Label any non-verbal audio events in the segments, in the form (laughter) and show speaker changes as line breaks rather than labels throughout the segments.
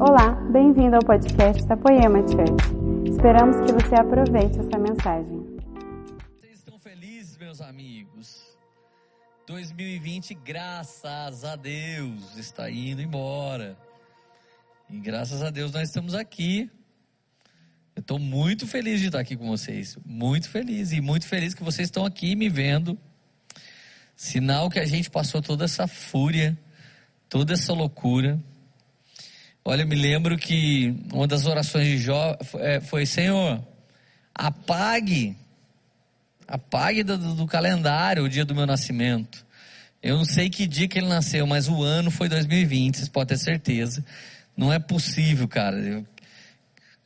Olá, bem-vindo ao podcast da Poema Church. Esperamos que você aproveite essa mensagem.
Vocês estão felizes, meus amigos? 2020, graças a Deus, está indo embora. E graças a Deus nós estamos aqui. Eu estou muito feliz de estar aqui com vocês. Muito feliz. E muito feliz que vocês estão aqui me vendo. Sinal que a gente passou toda essa fúria, toda essa loucura. Olha, eu me lembro que uma das orações de Jó é, foi: Senhor, apague, apague do, do calendário o dia do meu nascimento. Eu não sei que dia que ele nasceu, mas o ano foi 2020, vocês podem ter certeza. Não é possível, cara. Eu,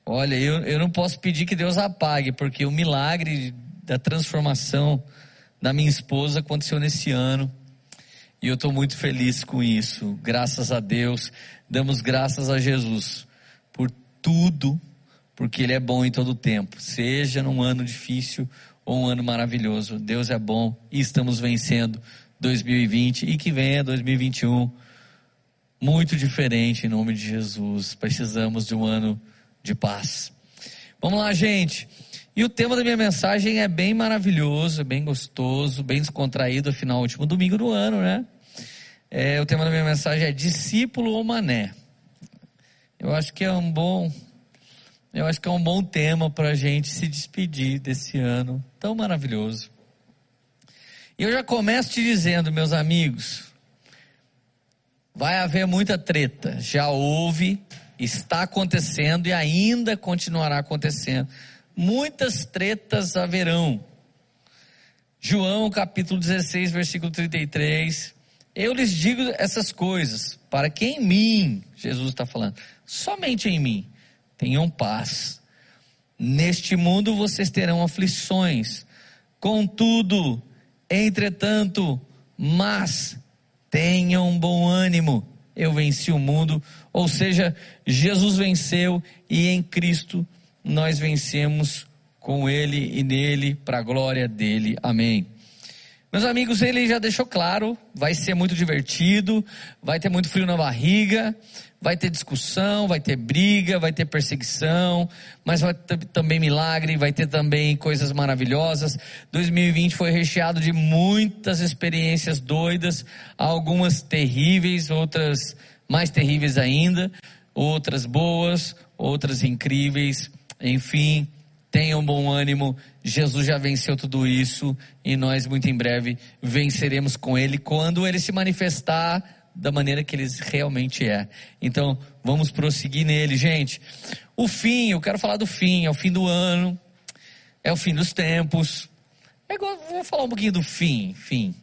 olha, eu, eu não posso pedir que Deus apague, porque o milagre da transformação da minha esposa aconteceu nesse ano. E eu estou muito feliz com isso. Graças a Deus. Damos graças a Jesus por tudo, porque Ele é bom em todo tempo. Seja num ano difícil ou um ano maravilhoso. Deus é bom e estamos vencendo 2020 e que venha 2021 muito diferente em nome de Jesus. Precisamos de um ano de paz. Vamos lá, gente. E o tema da minha mensagem é bem maravilhoso, bem gostoso, bem descontraído, afinal, último domingo do ano, né? É, o tema da minha mensagem é discípulo ou mané. Eu acho que é um bom, eu acho que é um bom tema para a gente se despedir desse ano tão maravilhoso. E eu já começo te dizendo, meus amigos, vai haver muita treta. Já houve, está acontecendo e ainda continuará acontecendo muitas tretas haverão. João capítulo 16, versículo 33. Eu lhes digo essas coisas, para que em mim, Jesus está falando, somente em mim, tenham paz. Neste mundo vocês terão aflições, contudo, entretanto, mas tenham bom ânimo, eu venci o mundo, ou seja, Jesus venceu e em Cristo nós vencemos com Ele e nele, para a glória dele. Amém. Meus amigos, ele já deixou claro, vai ser muito divertido, vai ter muito frio na barriga, vai ter discussão, vai ter briga, vai ter perseguição, mas vai ter também milagre, vai ter também coisas maravilhosas. 2020 foi recheado de muitas experiências doidas, algumas terríveis, outras mais terríveis ainda, outras boas, outras incríveis. Enfim, tenham bom ânimo. Jesus já venceu tudo isso e nós muito em breve venceremos com ele quando ele se manifestar da maneira que ele realmente é. Então, vamos prosseguir nele, gente. O fim, eu quero falar do fim, é o fim do ano, é o fim dos tempos. É igual, vou falar um pouquinho do fim, fim.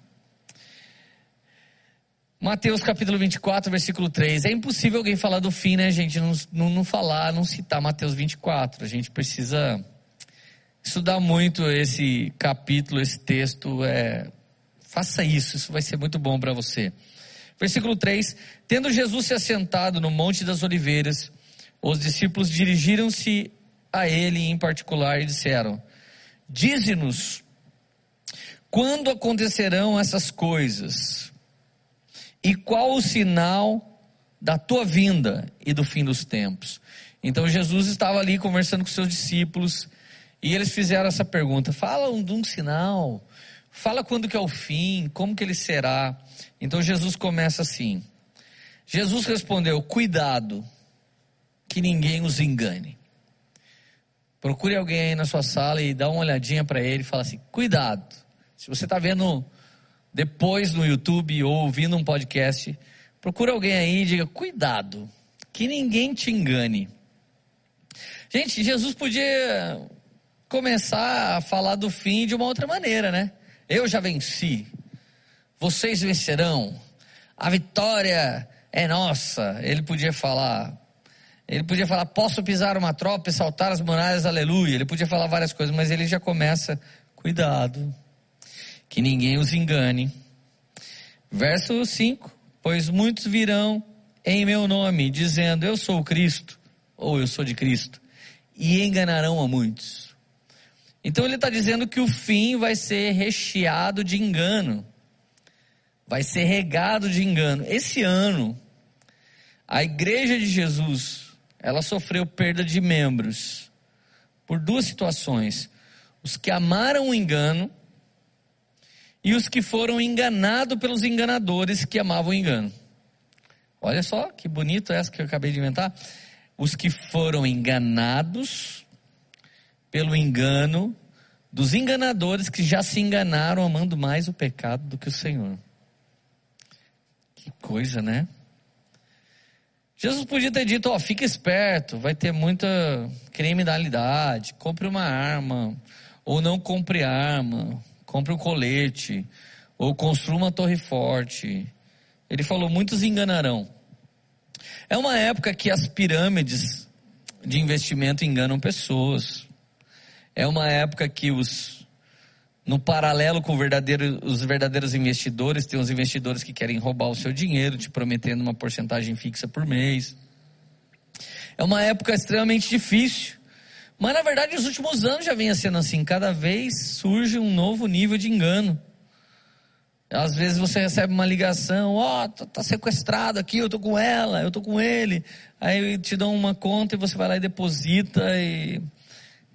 Mateus capítulo 24, versículo 3. É impossível alguém falar do fim, né, gente? Não, não, não falar, não citar Mateus 24. A gente precisa estudar muito esse capítulo, esse texto. É, faça isso, isso vai ser muito bom para você. Versículo 3: Tendo Jesus se assentado no Monte das Oliveiras, os discípulos dirigiram-se a ele em particular e disseram: Dize-nos, quando acontecerão essas coisas? E qual o sinal da tua vinda e do fim dos tempos? Então Jesus estava ali conversando com seus discípulos e eles fizeram essa pergunta: fala de um sinal, fala quando que é o fim, como que ele será. Então Jesus começa assim. Jesus respondeu: cuidado, que ninguém os engane. Procure alguém aí na sua sala e dá uma olhadinha para ele e fala assim: cuidado. Se você está vendo depois no YouTube ou ouvindo um podcast, procura alguém aí e diga: cuidado, que ninguém te engane. Gente, Jesus podia começar a falar do fim de uma outra maneira, né? Eu já venci, vocês vencerão, a vitória é nossa. Ele podia falar, ele podia falar: posso pisar uma tropa e saltar as muralhas, aleluia. Ele podia falar várias coisas, mas ele já começa: cuidado que ninguém os engane. Verso 5: Pois muitos virão em meu nome, dizendo: Eu sou o Cristo, ou eu sou de Cristo, e enganarão a muitos. Então ele está dizendo que o fim vai ser recheado de engano, vai ser regado de engano. Esse ano, A igreja de Jesus, ela sofreu perda de membros por duas situações: os que amaram o engano e os que foram enganados pelos enganadores que amavam o engano. Olha só que bonito essa que eu acabei de inventar. Os que foram enganados pelo engano dos enganadores que já se enganaram amando mais o pecado do que o Senhor. Que coisa, né? Jesus podia ter dito, ó, oh, fica esperto, vai ter muita criminalidade, compre uma arma, ou não compre arma, compre um colete, ou construa uma torre forte. Ele falou, muitos enganarão. É uma época que as pirâmides de investimento enganam pessoas. É uma época que os no paralelo com verdadeiro, os verdadeiros investidores, tem os investidores que querem roubar o seu dinheiro, te prometendo uma porcentagem fixa por mês. É uma época extremamente difícil. Mas na verdade, nos últimos anos já vinha sendo assim. Cada vez surge um novo nível de engano. Às vezes você recebe uma ligação, ó, oh, tá sequestrado aqui, eu tô com ela, eu tô com ele. Aí te dão uma conta e você vai lá e deposita e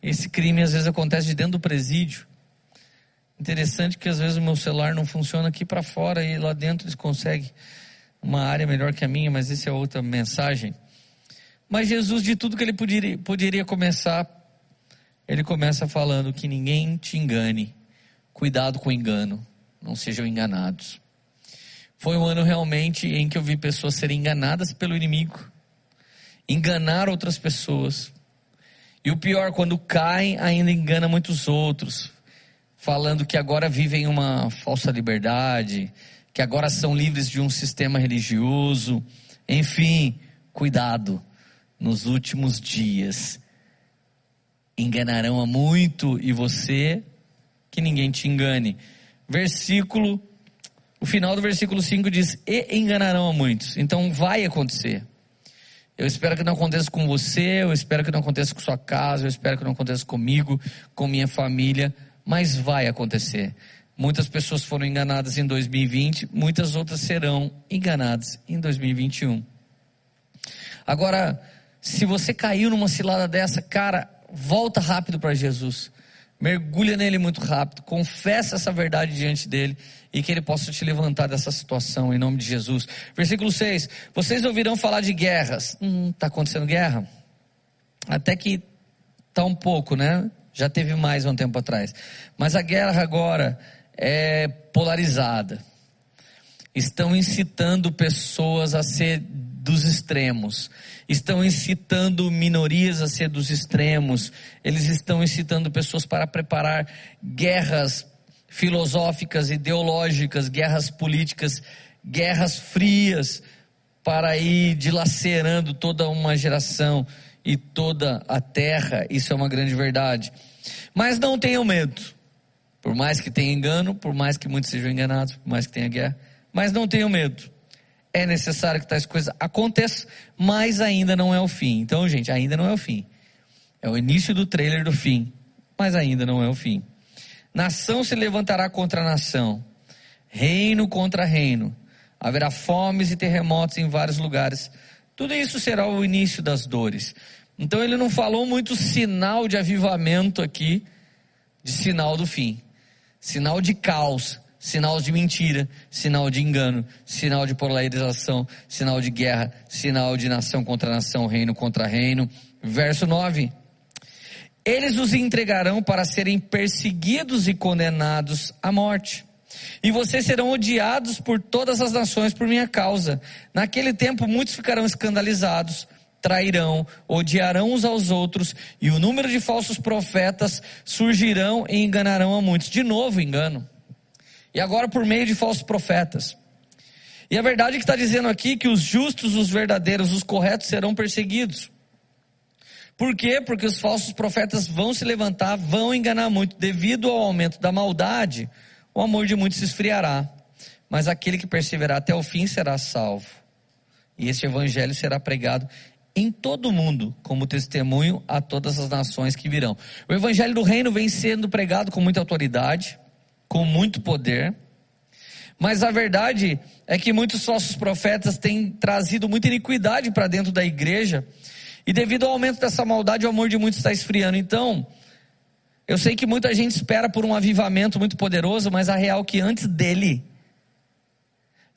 esse crime às vezes acontece de dentro do presídio. Interessante que às vezes o meu celular não funciona aqui para fora e lá dentro eles conseguem uma área melhor que a minha, mas isso é outra mensagem. Mas Jesus, de tudo que ele poderia, poderia começar, ele começa falando que ninguém te engane. Cuidado com o engano, não sejam enganados. Foi um ano realmente em que eu vi pessoas serem enganadas pelo inimigo, enganar outras pessoas, e o pior, quando caem, ainda engana muitos outros, falando que agora vivem uma falsa liberdade, que agora são livres de um sistema religioso. Enfim, cuidado, nos últimos dias enganarão a muito e você que ninguém te engane. Versículo, o final do versículo 5 diz: E enganarão a muitos. Então vai acontecer. Eu espero que não aconteça com você, eu espero que não aconteça com sua casa, eu espero que não aconteça comigo, com minha família, mas vai acontecer. Muitas pessoas foram enganadas em 2020, muitas outras serão enganadas em 2021. Agora, se você caiu numa cilada dessa, cara, volta rápido para Jesus mergulha nele muito rápido, confessa essa verdade diante dele e que ele possa te levantar dessa situação em nome de Jesus. Versículo 6: Vocês ouvirão falar de guerras. Hum, tá acontecendo guerra? Até que tá um pouco, né? Já teve mais um tempo atrás. Mas a guerra agora é polarizada. Estão incitando pessoas a ser dos extremos. Estão incitando minorias a ser dos extremos, eles estão incitando pessoas para preparar guerras filosóficas, ideológicas, guerras políticas, guerras frias, para ir dilacerando toda uma geração e toda a terra, isso é uma grande verdade. Mas não tenham medo, por mais que tenha engano, por mais que muitos sejam enganados, por mais que tenha guerra, mas não tenham medo é necessário que tais coisas aconteçam, mas ainda não é o fim. Então, gente, ainda não é o fim. É o início do trailer do fim, mas ainda não é o fim. Nação se levantará contra nação, reino contra reino. Haverá fomes e terremotos em vários lugares. Tudo isso será o início das dores. Então ele não falou muito sinal de avivamento aqui, de sinal do fim. Sinal de caos, sinal de mentira, sinal de engano, sinal de polarização, sinal de guerra, sinal de nação contra nação, reino contra reino. Verso 9. Eles os entregarão para serem perseguidos e condenados à morte. E vocês serão odiados por todas as nações por minha causa. Naquele tempo muitos ficarão escandalizados, trairão, odiarão uns aos outros, e o número de falsos profetas surgirão e enganarão a muitos. De novo, engano e agora por meio de falsos profetas. E a verdade é que está dizendo aqui que os justos, os verdadeiros, os corretos serão perseguidos. Por quê? Porque os falsos profetas vão se levantar, vão enganar muito. Devido ao aumento da maldade, o amor de muitos se esfriará. Mas aquele que perseverar até o fim será salvo. E esse evangelho será pregado em todo o mundo como testemunho a todas as nações que virão. O evangelho do reino vem sendo pregado com muita autoridade com muito poder, Mas a verdade é que muitos falsos profetas têm trazido muita iniquidade para dentro da igreja, e devido ao aumento dessa maldade, o amor de muitos está esfriando. Então, eu sei que muita gente espera por um avivamento muito poderoso, mas a real é que antes dele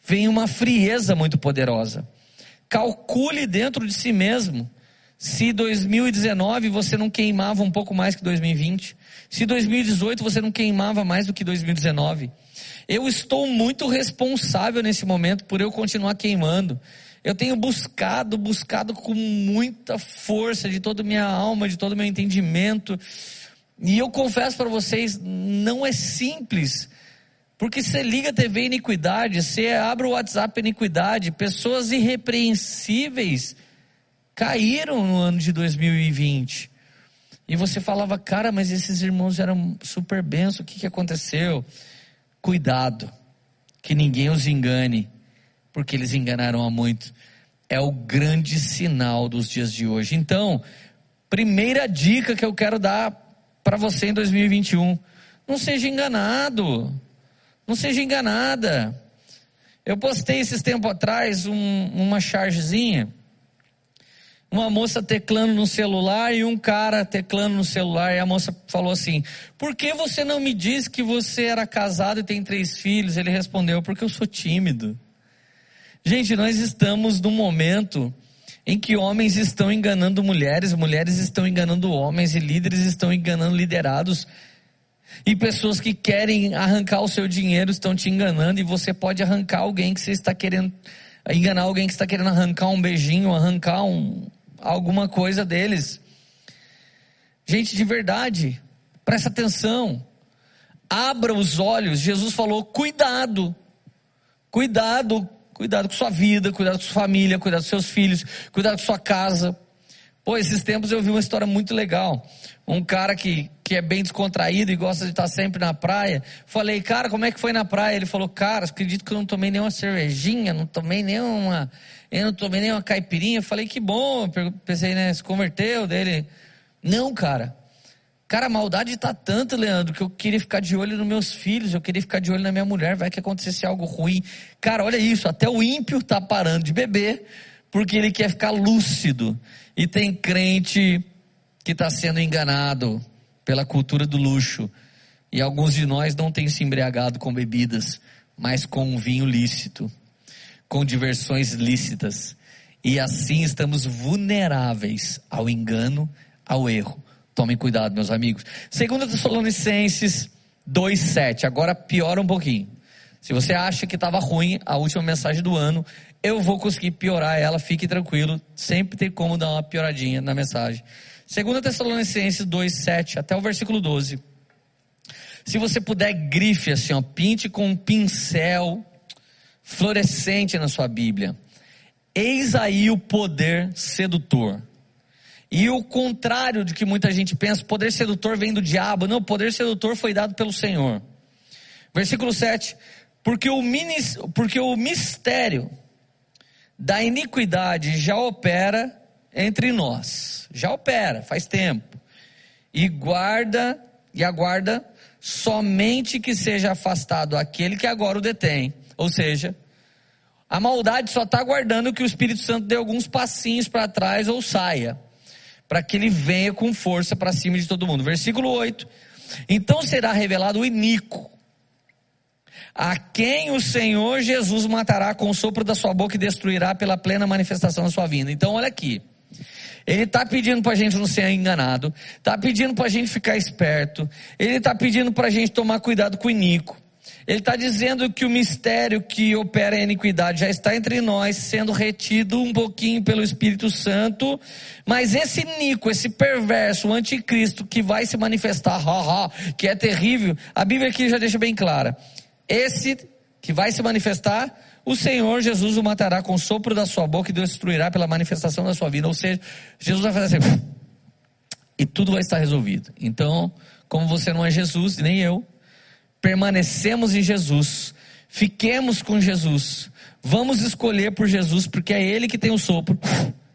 vem uma frieza muito poderosa. Calcule dentro de si mesmo se 2019 você não queimava um pouco mais que 2020, se 2018 você não queimava mais do que 2019. Eu estou muito responsável nesse momento por eu continuar queimando. Eu tenho buscado, buscado com muita força de toda minha alma, de todo meu entendimento. E eu confesso para vocês, não é simples. Porque você liga a TV iniquidade, você abre o WhatsApp iniquidade, pessoas irrepreensíveis caíram no ano de 2020. E você falava, cara, mas esses irmãos eram super benços, o que, que aconteceu? Cuidado, que ninguém os engane, porque eles enganaram a muito. É o grande sinal dos dias de hoje. Então, primeira dica que eu quero dar para você em 2021: não seja enganado, não seja enganada. Eu postei esses tempos atrás um, uma chargezinha uma moça teclando no celular e um cara teclando no celular. E a moça falou assim: Por que você não me disse que você era casado e tem três filhos? Ele respondeu: Porque eu sou tímido. Gente, nós estamos num momento em que homens estão enganando mulheres, mulheres estão enganando homens e líderes estão enganando liderados. E pessoas que querem arrancar o seu dinheiro estão te enganando e você pode arrancar alguém que você está querendo enganar alguém que está querendo arrancar um beijinho, arrancar um, alguma coisa deles. Gente, de verdade, presta atenção. Abra os olhos. Jesus falou: cuidado, cuidado, cuidado com sua vida, cuidado com sua família, cuidado com seus filhos, cuidado com sua casa. Pô, esses tempos eu vi uma história muito legal. Um cara que, que é bem descontraído e gosta de estar sempre na praia. Falei, cara, como é que foi na praia? Ele falou, cara, acredito que eu não tomei nenhuma cervejinha, não tomei nenhuma eu não tomei nem uma caipirinha. Eu falei, que bom. Pensei, né? Se converteu dele. Não, cara. Cara, a maldade tá tanta, Leandro, que eu queria ficar de olho nos meus filhos, eu queria ficar de olho na minha mulher, vai que acontecesse algo ruim. Cara, olha isso, até o ímpio tá parando de beber, porque ele quer ficar lúcido. E tem crente que está sendo enganado pela cultura do luxo. E alguns de nós não têm se embriagado com bebidas, mas com um vinho lícito com diversões lícitas. E assim estamos vulneráveis ao engano, ao erro. Tomem cuidado, meus amigos. Segundo Tessalonicenses 2:7. Agora piora um pouquinho. Se você acha que estava ruim a última mensagem do ano, eu vou conseguir piorar ela, fique tranquilo. Sempre tem como dar uma pioradinha na mensagem. Segundo Tessalonicenses 2:7 até o versículo 12. Se você puder, grife assim, ó, pinte com um pincel florescente na sua Bíblia. Eis aí o poder sedutor. E o contrário de que muita gente pensa, poder sedutor vem do diabo. Não, poder sedutor foi dado pelo Senhor. Versículo 7. Porque o, minis, porque o mistério da iniquidade já opera entre nós. Já opera, faz tempo. E guarda, e aguarda somente que seja afastado aquele que agora o detém ou seja, a maldade só está aguardando que o Espírito Santo dê alguns passinhos para trás ou saia, para que ele venha com força para cima de todo mundo. Versículo 8: Então será revelado o iníquo, a quem o Senhor Jesus matará com o sopro da sua boca e destruirá pela plena manifestação da sua vinda. Então, olha aqui. Ele está pedindo para a gente não ser enganado, está pedindo para a gente ficar esperto, ele está pedindo para a gente tomar cuidado com o iníquo. Ele está dizendo que o mistério que opera a iniquidade já está entre nós, sendo retido um pouquinho pelo Espírito Santo, mas esse Nico, esse perverso, o anticristo que vai se manifestar, que é terrível, a Bíblia aqui já deixa bem clara. Esse que vai se manifestar, o Senhor Jesus o matará com o sopro da sua boca e destruirá pela manifestação da sua vida. Ou seja, Jesus vai fazer assim, e tudo vai estar resolvido. Então, como você não é Jesus, nem eu, permanecemos em Jesus, fiquemos com Jesus, vamos escolher por Jesus, porque é Ele que tem o sopro,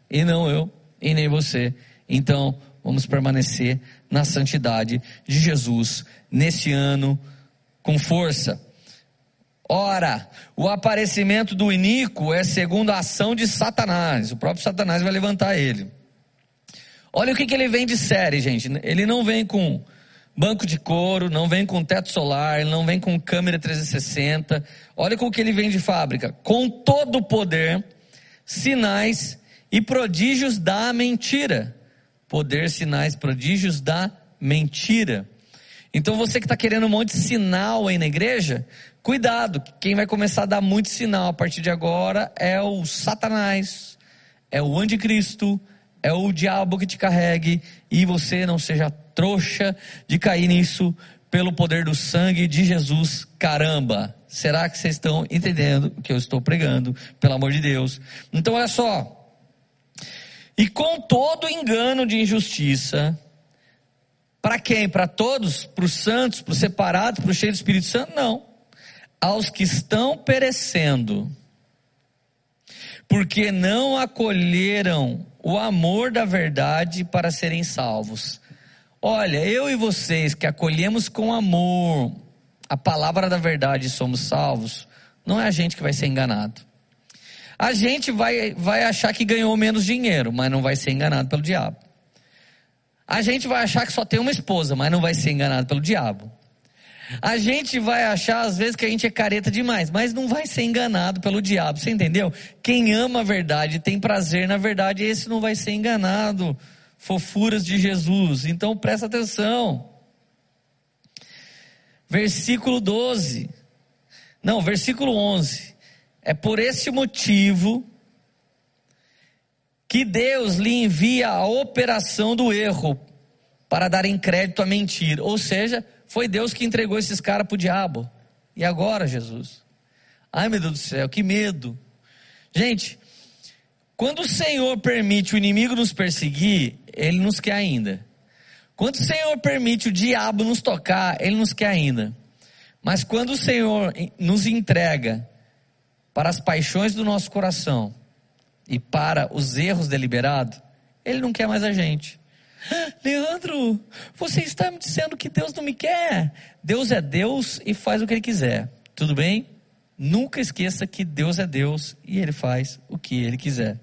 e não eu, e nem você. Então, vamos permanecer na santidade de Jesus nesse ano com força. Ora, o aparecimento do iníquo é segundo a ação de Satanás. O próprio Satanás vai levantar ele. Olha o que, que ele vem de série, gente. Ele não vem com banco de couro, não vem com teto solar, não vem com câmera 360. Olha com o que ele vem de fábrica. Com todo o poder, sinais e prodígios da mentira. Poder, sinais, prodígios da mentira. Então você que está querendo um monte de sinal aí na igreja, cuidado, quem vai começar a dar muito sinal a partir de agora é o Satanás, é o anticristo, é o diabo que te carregue e você não seja trouxa de cair nisso pelo poder do sangue de Jesus. Caramba! Será que vocês estão entendendo o que eu estou pregando? Pelo amor de Deus. Então olha só. E com todo engano de injustiça, para quem? Para todos? Para os santos? Para os separados? Para os cheios do Espírito Santo? Não. Aos que estão perecendo, porque não acolheram o amor da verdade para serem salvos. Olha, eu e vocês que acolhemos com amor a palavra da verdade e somos salvos, não é a gente que vai ser enganado. A gente vai, vai achar que ganhou menos dinheiro, mas não vai ser enganado pelo diabo. A gente vai achar que só tem uma esposa, mas não vai ser enganado pelo diabo. A gente vai achar às vezes que a gente é careta demais, mas não vai ser enganado pelo diabo, você entendeu? Quem ama a verdade, tem prazer na verdade, esse não vai ser enganado. Fofuras de Jesus. Então presta atenção. Versículo 12. Não, versículo 11. É por esse motivo que Deus lhe envia a operação do erro para dar crédito à mentira. Ou seja, foi Deus que entregou esses caras para o diabo. E agora, Jesus? Ai, meu Deus do céu, que medo. Gente, quando o Senhor permite o inimigo nos perseguir, ele nos quer ainda. Quando o Senhor permite o diabo nos tocar, ele nos quer ainda. Mas quando o Senhor nos entrega para as paixões do nosso coração, e para os erros deliberados, ele não quer mais a gente. Leandro, você está me dizendo que Deus não me quer? Deus é Deus e faz o que ele quiser. Tudo bem? Nunca esqueça que Deus é Deus e ele faz o que ele quiser.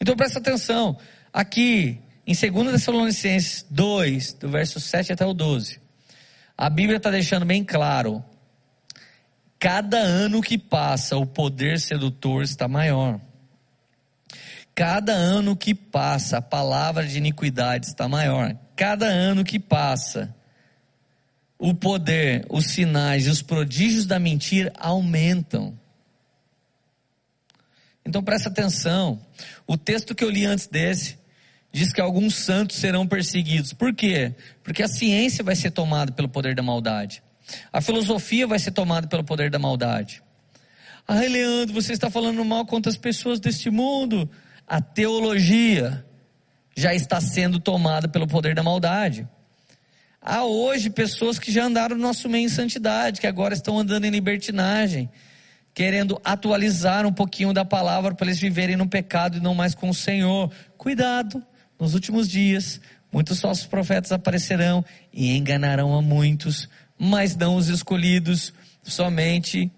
Então presta atenção. Aqui em 2 Tessalonicenses 2, do verso 7 até o 12, a Bíblia está deixando bem claro: cada ano que passa, o poder sedutor está maior. Cada ano que passa, a palavra de iniquidade está maior. Cada ano que passa, o poder, os sinais e os prodígios da mentira aumentam. Então presta atenção. O texto que eu li antes desse diz que alguns santos serão perseguidos. Por quê? Porque a ciência vai ser tomada pelo poder da maldade. A filosofia vai ser tomada pelo poder da maldade. Ah, Leandro, você está falando mal contra as pessoas deste mundo a teologia já está sendo tomada pelo poder da maldade. Há hoje pessoas que já andaram no nosso meio em santidade, que agora estão andando em libertinagem, querendo atualizar um pouquinho da palavra para eles viverem no pecado e não mais com o Senhor. Cuidado, nos últimos dias, muitos falsos profetas aparecerão e enganarão a muitos, mas não os escolhidos, somente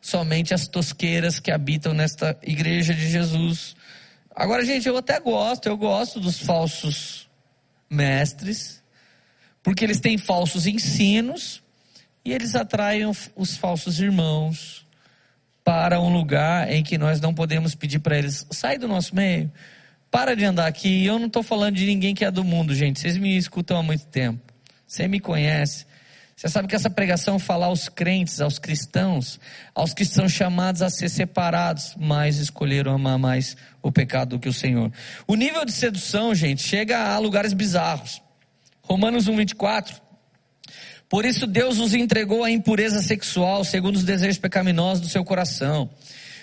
somente as tosqueiras que habitam nesta igreja de Jesus. Agora, gente, eu até gosto, eu gosto dos falsos mestres, porque eles têm falsos ensinos e eles atraem os falsos irmãos para um lugar em que nós não podemos pedir para eles sai do nosso meio. Para de andar aqui. Eu não estou falando de ninguém que é do mundo, gente. Vocês me escutam há muito tempo. Você me conhece. Você sabe que essa pregação fala aos crentes, aos cristãos, aos que são chamados a ser separados, mas escolheram amar mais o pecado do que o Senhor. O nível de sedução, gente, chega a lugares bizarros. Romanos 1:24. Por isso Deus os entregou à impureza sexual, segundo os desejos pecaminosos do seu coração.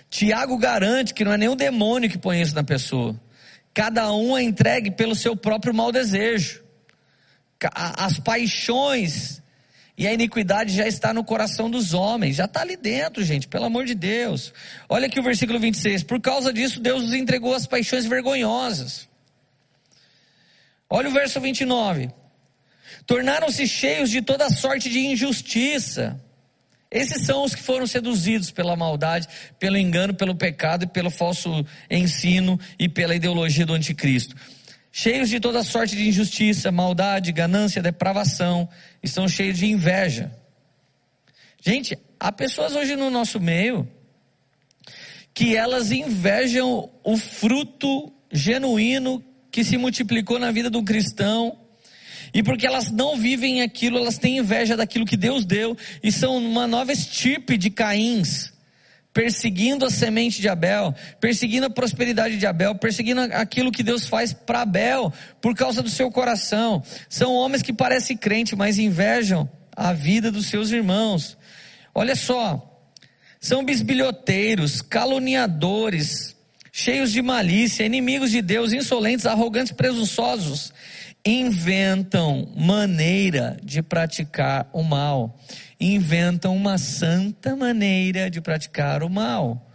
Tiago garante que não é nenhum demônio que põe isso na pessoa. Cada um é entregue pelo seu próprio mau desejo. As paixões e a iniquidade já está no coração dos homens, já está ali dentro, gente, pelo amor de Deus. Olha aqui o versículo 26. Por causa disso, Deus os entregou as paixões vergonhosas. Olha o verso 29. Tornaram-se cheios de toda sorte de injustiça Esses são os que foram seduzidos pela maldade, pelo engano, pelo pecado e pelo falso ensino e pela ideologia do anticristo. Cheios de toda sorte de injustiça, maldade, ganância, depravação, estão cheios de inveja. Gente, há pessoas hoje no nosso meio que elas invejam o fruto genuíno que se multiplicou na vida do cristão e porque elas não vivem aquilo, elas têm inveja daquilo que Deus deu e são uma nova estirpe de Caíns, perseguindo a semente de Abel, perseguindo a prosperidade de Abel, perseguindo aquilo que Deus faz para Abel por causa do seu coração. São homens que parecem crente, mas invejam a vida dos seus irmãos. Olha só, são bisbilhoteiros, caluniadores, cheios de malícia, inimigos de Deus, insolentes, arrogantes, presunçosos inventam maneira de praticar o mal, inventam uma santa maneira de praticar o mal.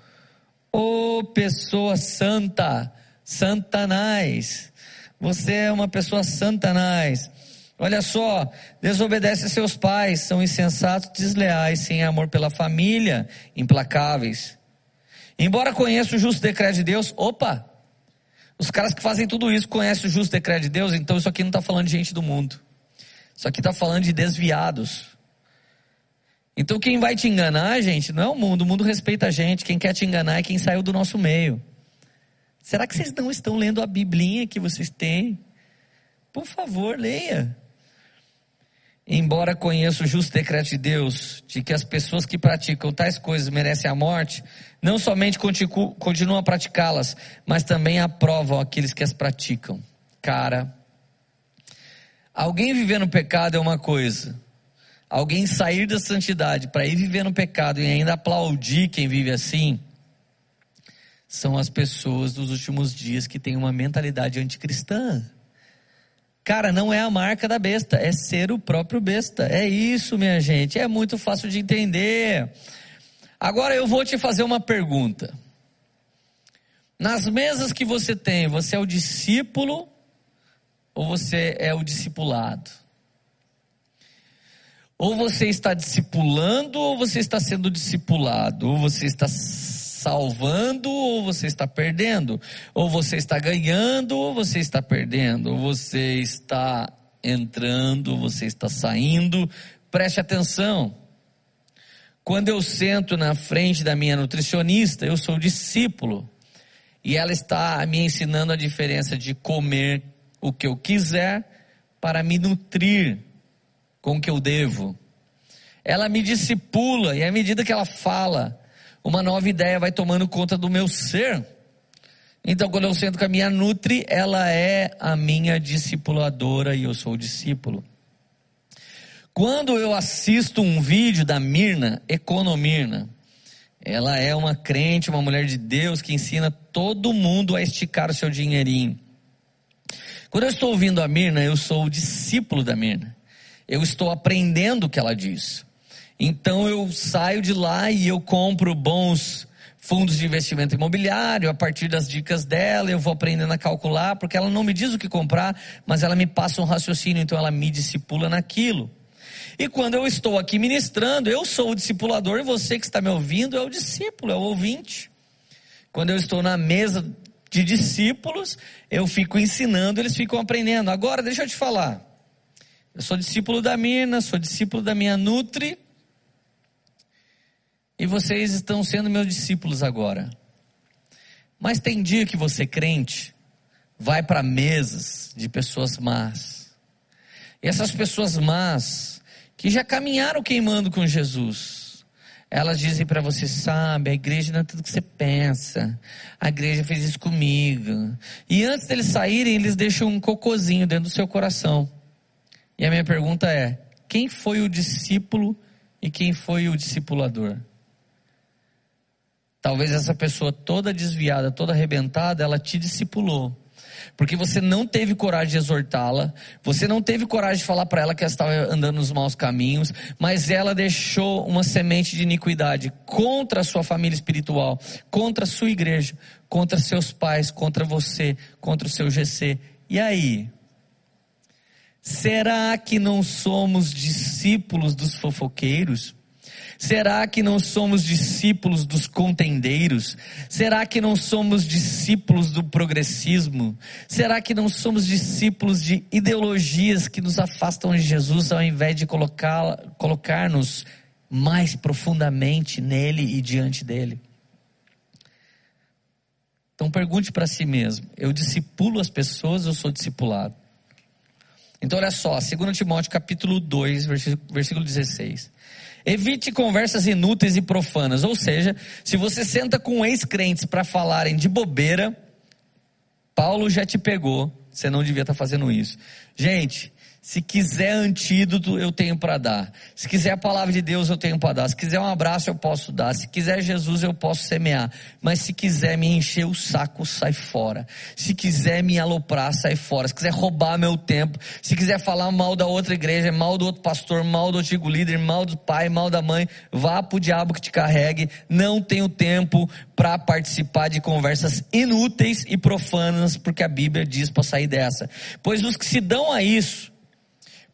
Ô oh, pessoa santa, santanás, você é uma pessoa santanás. Olha só, desobedece seus pais, são insensatos, desleais, sem amor pela família, implacáveis. Embora conheça o justo decreto de Deus, opa, os caras que fazem tudo isso conhecem o justo decreto de Deus, então isso aqui não está falando de gente do mundo. Isso aqui está falando de desviados. Então quem vai te enganar, gente, não é o mundo. O mundo respeita a gente. Quem quer te enganar é quem saiu do nosso meio. Será que vocês não estão lendo a Biblinha que vocês têm? Por favor, leia. Embora conheça o justo decreto de Deus, de que as pessoas que praticam tais coisas merecem a morte, não somente continuam a praticá-las, mas também aprovam aqueles que as praticam. Cara, alguém viver no pecado é uma coisa, alguém sair da santidade para ir viver no pecado e ainda aplaudir quem vive assim, são as pessoas dos últimos dias que têm uma mentalidade anticristã. Cara, não é a marca da besta, é ser o próprio besta. É isso, minha gente. É muito fácil de entender. Agora eu vou te fazer uma pergunta. Nas mesas que você tem, você é o discípulo ou você é o discipulado? Ou você está discipulando ou você está sendo discipulado? Ou você está salvando ou você está perdendo, ou você está ganhando ou você está perdendo, ou você está entrando, ou você está saindo. Preste atenção. Quando eu sento na frente da minha nutricionista, eu sou discípulo, e ela está me ensinando a diferença de comer o que eu quiser para me nutrir com o que eu devo. Ela me discipula, e à medida que ela fala, uma nova ideia vai tomando conta do meu ser. Então, quando eu sento com a minha Nutri, ela é a minha discipuladora e eu sou o discípulo. Quando eu assisto um vídeo da Mirna, Economirna, ela é uma crente, uma mulher de Deus que ensina todo mundo a esticar o seu dinheirinho. Quando eu estou ouvindo a Mirna, eu sou o discípulo da Mirna. Eu estou aprendendo o que ela diz. Então eu saio de lá e eu compro bons fundos de investimento imobiliário, a partir das dicas dela, eu vou aprendendo a calcular, porque ela não me diz o que comprar, mas ela me passa um raciocínio, então ela me discipula naquilo. E quando eu estou aqui ministrando, eu sou o discipulador e você que está me ouvindo é o discípulo, é o ouvinte. Quando eu estou na mesa de discípulos, eu fico ensinando, eles ficam aprendendo. Agora, deixa eu te falar. Eu sou discípulo da Mirna, sou discípulo da minha Nutri, e vocês estão sendo meus discípulos agora. Mas tem dia que você, crente, vai para mesas de pessoas más. E essas pessoas más, que já caminharam queimando com Jesus, elas dizem para você, sabe, a igreja não é tudo que você pensa. A igreja fez isso comigo. E antes deles saírem, eles deixam um cocozinho dentro do seu coração. E a minha pergunta é: quem foi o discípulo e quem foi o discipulador? Talvez essa pessoa toda desviada, toda arrebentada, ela te discipulou. Porque você não teve coragem de exortá-la, você não teve coragem de falar para ela que ela estava andando nos maus caminhos, mas ela deixou uma semente de iniquidade contra a sua família espiritual, contra a sua igreja, contra seus pais, contra você, contra o seu GC. E aí? Será que não somos discípulos dos fofoqueiros? Será que não somos discípulos dos contendeiros? Será que não somos discípulos do progressismo? Será que não somos discípulos de ideologias que nos afastam de Jesus ao invés de colocar-nos mais profundamente nele e diante dele? Então pergunte para si mesmo: eu discipulo as pessoas ou sou discipulado? Então olha só, 2 Timóteo capítulo 2, versículo 16. Evite conversas inúteis e profanas, ou seja, se você senta com ex-crentes para falarem de bobeira, Paulo já te pegou, você não devia estar tá fazendo isso. Gente, se quiser antídoto, eu tenho para dar. Se quiser a palavra de Deus, eu tenho para dar. Se quiser um abraço, eu posso dar. Se quiser Jesus, eu posso semear. Mas se quiser me encher o saco, sai fora. Se quiser me aloprar, sai fora. Se quiser roubar meu tempo, se quiser falar mal da outra igreja, mal do outro pastor, mal do antigo líder, mal do pai, mal da mãe, vá pro diabo que te carregue. Não tenho tempo para participar de conversas inúteis e profanas, porque a Bíblia diz para sair dessa. Pois os que se dão a isso,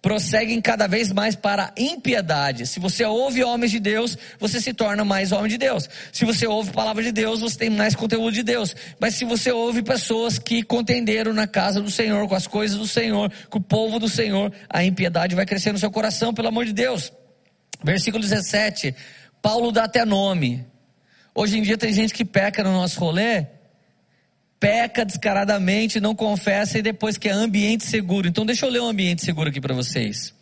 prosseguem cada vez mais para a impiedade. Se você ouve homens de Deus, você se torna mais homem de Deus. Se você ouve palavra de Deus, você tem mais conteúdo de Deus. Mas se você ouve pessoas que contenderam na casa do Senhor, com as coisas do Senhor, com o povo do Senhor, a impiedade vai crescer no seu coração, pelo amor de Deus. Versículo 17. Paulo dá até nome. Hoje em dia tem gente que peca no nosso rolê peca descaradamente, não confessa e depois que é ambiente seguro. Então deixa eu ler um ambiente seguro aqui para vocês.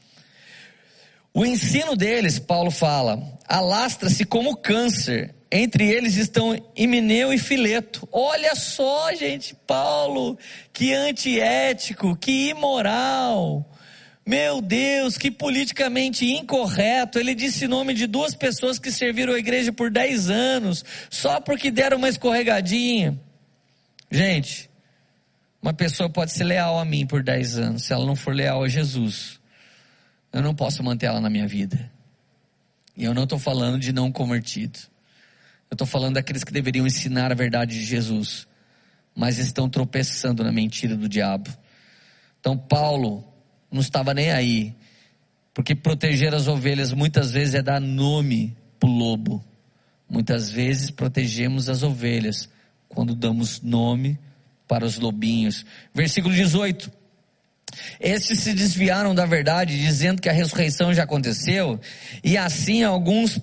O ensino deles, Paulo fala, alastra-se como câncer. Entre eles estão Himeneu e Fileto. Olha só, gente, Paulo, que antiético, que imoral. Meu Deus, que politicamente incorreto. Ele disse nome de duas pessoas que serviram a igreja por 10 anos, só porque deram uma escorregadinha. Gente, uma pessoa pode ser leal a mim por 10 anos, se ela não for leal a Jesus, eu não posso manter ela na minha vida. E eu não estou falando de não convertido. Eu estou falando daqueles que deveriam ensinar a verdade de Jesus, mas estão tropeçando na mentira do diabo. Então, Paulo não estava nem aí, porque proteger as ovelhas muitas vezes é dar nome para o lobo. Muitas vezes protegemos as ovelhas quando damos nome para os lobinhos. Versículo 18. Estes se desviaram da verdade, dizendo que a ressurreição já aconteceu, e assim alguns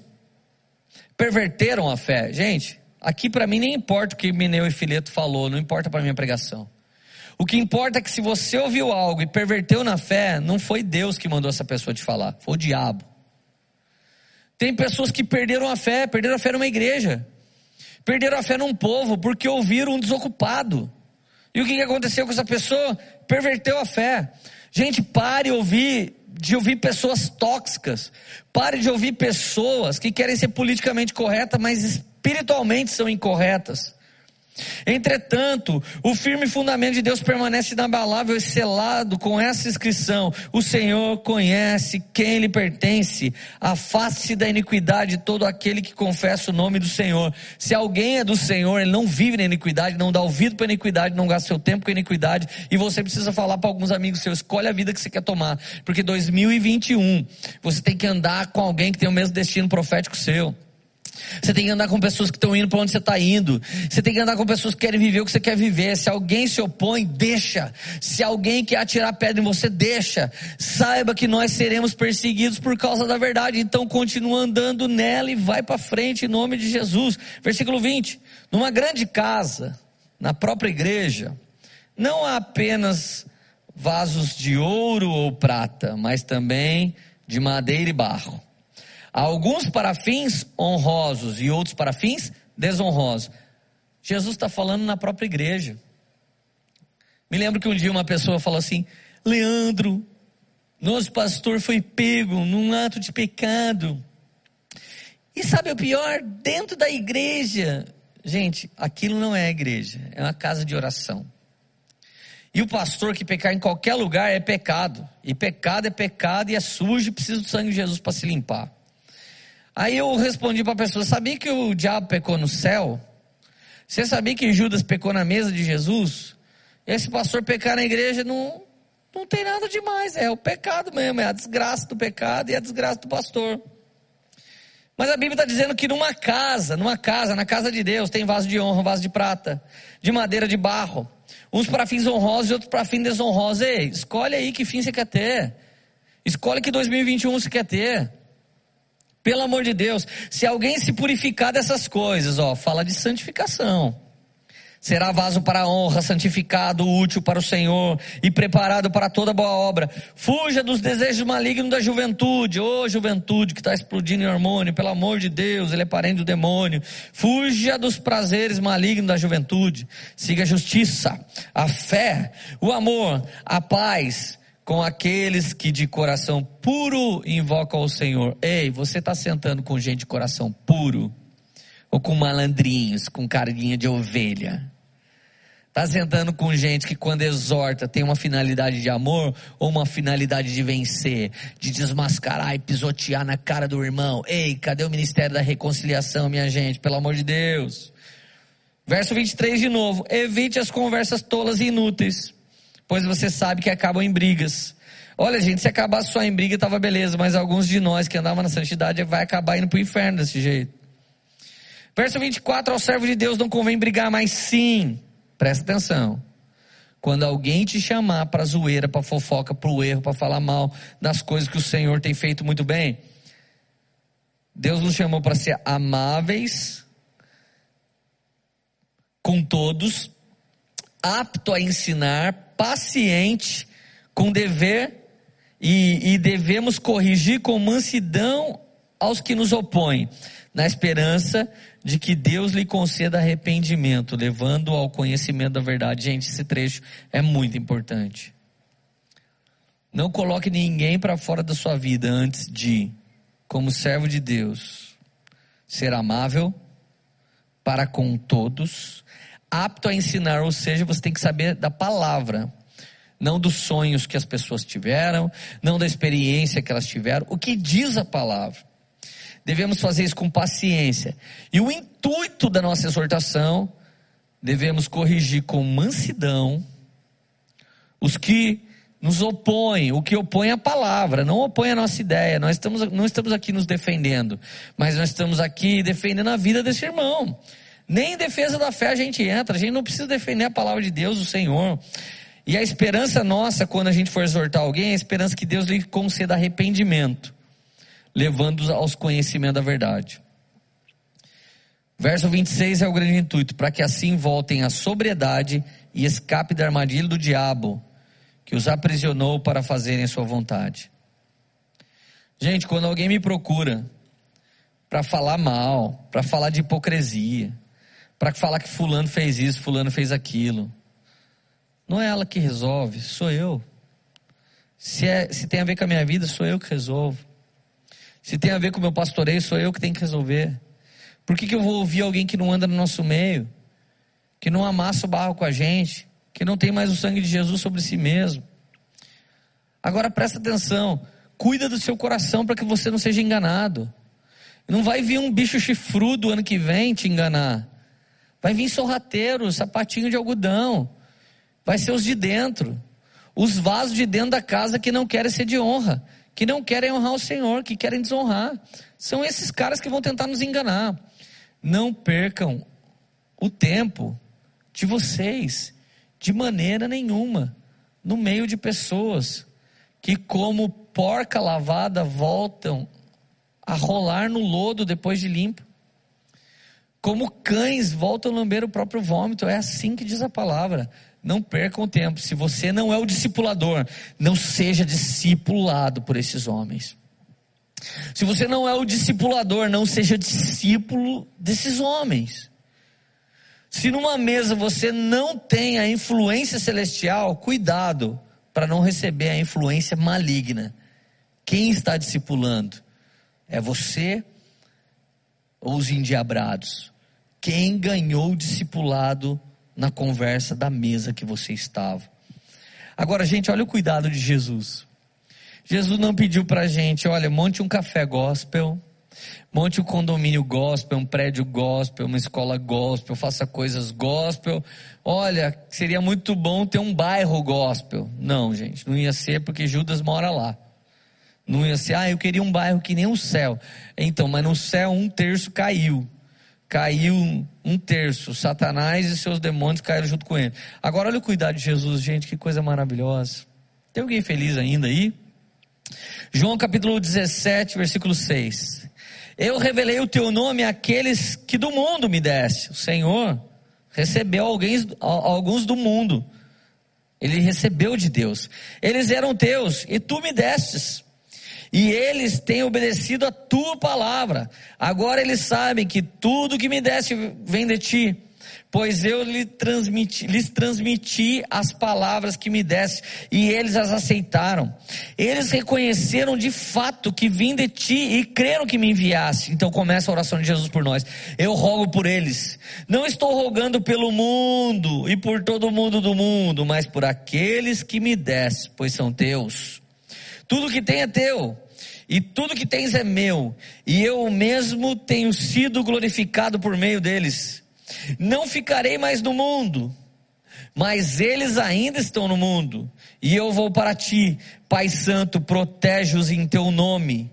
perverteram a fé. Gente, aqui para mim nem importa o que Mineu e Fileto falou, não importa para minha pregação. O que importa é que se você ouviu algo e perverteu na fé, não foi Deus que mandou essa pessoa te falar, foi o diabo. Tem pessoas que perderam a fé, perderam a fé numa igreja. Perderam a fé num povo porque ouviram um desocupado. E o que aconteceu com essa pessoa? Perverteu a fé. Gente, pare ouvir, de ouvir pessoas tóxicas. Pare de ouvir pessoas que querem ser politicamente corretas, mas espiritualmente são incorretas. Entretanto, o firme fundamento de Deus permanece inabalável e selado com essa inscrição: O Senhor conhece quem lhe pertence, afaste da iniquidade todo aquele que confessa o nome do Senhor. Se alguém é do Senhor, ele não vive na iniquidade, não dá ouvido para a iniquidade, não gasta seu tempo com a iniquidade, e você precisa falar para alguns amigos seus: escolhe a vida que você quer tomar, porque 2021 você tem que andar com alguém que tem o mesmo destino profético seu. Você tem que andar com pessoas que estão indo para onde você está indo. Você tem que andar com pessoas que querem viver o que você quer viver. Se alguém se opõe, deixa. Se alguém quer atirar pedra em você, deixa. Saiba que nós seremos perseguidos por causa da verdade. Então continua andando nela e vai para frente em nome de Jesus. Versículo 20. Numa grande casa, na própria igreja, não há apenas vasos de ouro ou prata, mas também de madeira e barro Alguns para fins honrosos e outros para fins desonrosos. Jesus está falando na própria igreja. Me lembro que um dia uma pessoa falou assim: Leandro, nosso pastor foi pego num ato de pecado. E sabe o pior? Dentro da igreja. Gente, aquilo não é igreja, é uma casa de oração. E o pastor que pecar em qualquer lugar é pecado. E pecado é pecado e é sujo e precisa do sangue de Jesus para se limpar. Aí eu respondi para a pessoa: sabia que o diabo pecou no céu? Você sabia que Judas pecou na mesa de Jesus? Esse pastor pecar na igreja não, não tem nada demais, é o pecado mesmo, é a desgraça do pecado e a desgraça do pastor. Mas a Bíblia está dizendo que numa casa, numa casa, na casa de Deus, tem vaso de honra, vaso de prata, de madeira, de barro. Uns para fins honrosos e outros para fins desonrosos. Ei, escolhe aí que fim você quer ter. Escolhe que 2021 você quer ter. Pelo amor de Deus, se alguém se purificar dessas coisas, ó, fala de santificação. Será vaso para a honra, santificado, útil para o Senhor e preparado para toda boa obra. Fuja dos desejos malignos da juventude. Ô oh, juventude que está explodindo em hormônio, pelo amor de Deus, ele é parente do demônio. Fuja dos prazeres malignos da juventude. Siga a justiça, a fé, o amor, a paz com aqueles que de coração puro invocam o Senhor. Ei, você está sentando com gente de coração puro? Ou com malandrinhos, com carinha de ovelha? Está sentando com gente que quando exorta tem uma finalidade de amor ou uma finalidade de vencer, de desmascarar e pisotear na cara do irmão. Ei, cadê o ministério da reconciliação, minha gente? Pelo amor de Deus. Verso 23 de novo. Evite as conversas tolas e inúteis, pois você sabe que acabam em brigas. Olha, gente, se acabasse só em briga, tava beleza, mas alguns de nós que andavam na santidade vai acabar indo para o inferno desse jeito. Verso 24: Ao servo de Deus não convém brigar, mas sim Presta atenção. Quando alguém te chamar para zoeira, para fofoca, para o erro, para falar mal das coisas que o Senhor tem feito muito bem, Deus nos chamou para ser amáveis com todos, apto a ensinar, paciente, com dever e, e devemos corrigir com mansidão aos que nos opõem, na esperança de que Deus lhe conceda arrependimento, levando ao conhecimento da verdade. Gente, esse trecho é muito importante. Não coloque ninguém para fora da sua vida antes de, como servo de Deus, ser amável para com todos, apto a ensinar, ou seja, você tem que saber da palavra, não dos sonhos que as pessoas tiveram, não da experiência que elas tiveram, o que diz a palavra. Devemos fazer isso com paciência. E o intuito da nossa exortação, devemos corrigir com mansidão os que nos opõem, o que opõe a palavra, não opõe a nossa ideia. Nós estamos, não estamos aqui nos defendendo, mas nós estamos aqui defendendo a vida desse irmão. Nem em defesa da fé a gente entra, a gente não precisa defender a palavra de Deus, o Senhor. E a esperança nossa, quando a gente for exortar alguém, é a esperança que Deus lhe conceda arrependimento levando-os aos conhecimento da verdade. Verso 26 é o grande intuito, para que assim voltem à sobriedade e escape da armadilha do diabo, que os aprisionou para fazerem sua vontade. Gente, quando alguém me procura para falar mal, para falar de hipocrisia, para falar que fulano fez isso, fulano fez aquilo, não é ela que resolve, sou eu. Se, é, se tem a ver com a minha vida, sou eu que resolvo. Se tem a ver com o meu pastoreio, sou eu que tenho que resolver. Por que, que eu vou ouvir alguém que não anda no nosso meio? Que não amassa o barro com a gente? Que não tem mais o sangue de Jesus sobre si mesmo? Agora presta atenção. Cuida do seu coração para que você não seja enganado. Não vai vir um bicho chifrudo ano que vem te enganar. Vai vir sorrateiro, sapatinho de algodão. Vai ser os de dentro. Os vasos de dentro da casa que não querem ser de honra que não querem honrar o Senhor, que querem desonrar. São esses caras que vão tentar nos enganar. Não percam o tempo de vocês, de maneira nenhuma, no meio de pessoas que, como porca lavada, voltam a rolar no lodo depois de limpo. Como cães voltam a lamber o próprio vômito. É assim que diz a palavra. Não percam tempo. Se você não é o discipulador, não seja discipulado por esses homens. Se você não é o discipulador, não seja discípulo desses homens. Se numa mesa você não tem a influência celestial, cuidado para não receber a influência maligna. Quem está discipulando? É você ou os endiabrados? Quem ganhou o discipulado na conversa da mesa que você estava. Agora, gente, olha o cuidado de Jesus. Jesus não pediu para a gente, olha, monte um café gospel, monte um condomínio gospel, um prédio gospel, uma escola gospel, faça coisas gospel. Olha, seria muito bom ter um bairro gospel. Não, gente, não ia ser porque Judas mora lá. Não ia ser, ah, eu queria um bairro que nem o céu. Então, mas no céu um terço caiu. Caiu um terço. Satanás e seus demônios caíram junto com ele. Agora olha o cuidado de Jesus, gente, que coisa maravilhosa. Tem alguém feliz ainda aí? João capítulo 17, versículo 6. Eu revelei o teu nome àqueles que do mundo me deste. O Senhor recebeu alguém, alguns do mundo. Ele recebeu de Deus. Eles eram teus e tu me destes. E eles têm obedecido a tua palavra. Agora eles sabem que tudo que me deste vem de ti pois eu transmiti, lhes transmiti as palavras que me deste e eles as aceitaram. Eles reconheceram de fato que vim de ti e creram que me enviaste. Então começa a oração de Jesus por nós. Eu rogo por eles. Não estou rogando pelo mundo e por todo mundo do mundo, mas por aqueles que me deste, pois são teus. Tudo que tem é teu e tudo que tens é meu, e eu mesmo tenho sido glorificado por meio deles. Não ficarei mais no mundo, mas eles ainda estão no mundo, e eu vou para ti, Pai Santo, protege-os em teu nome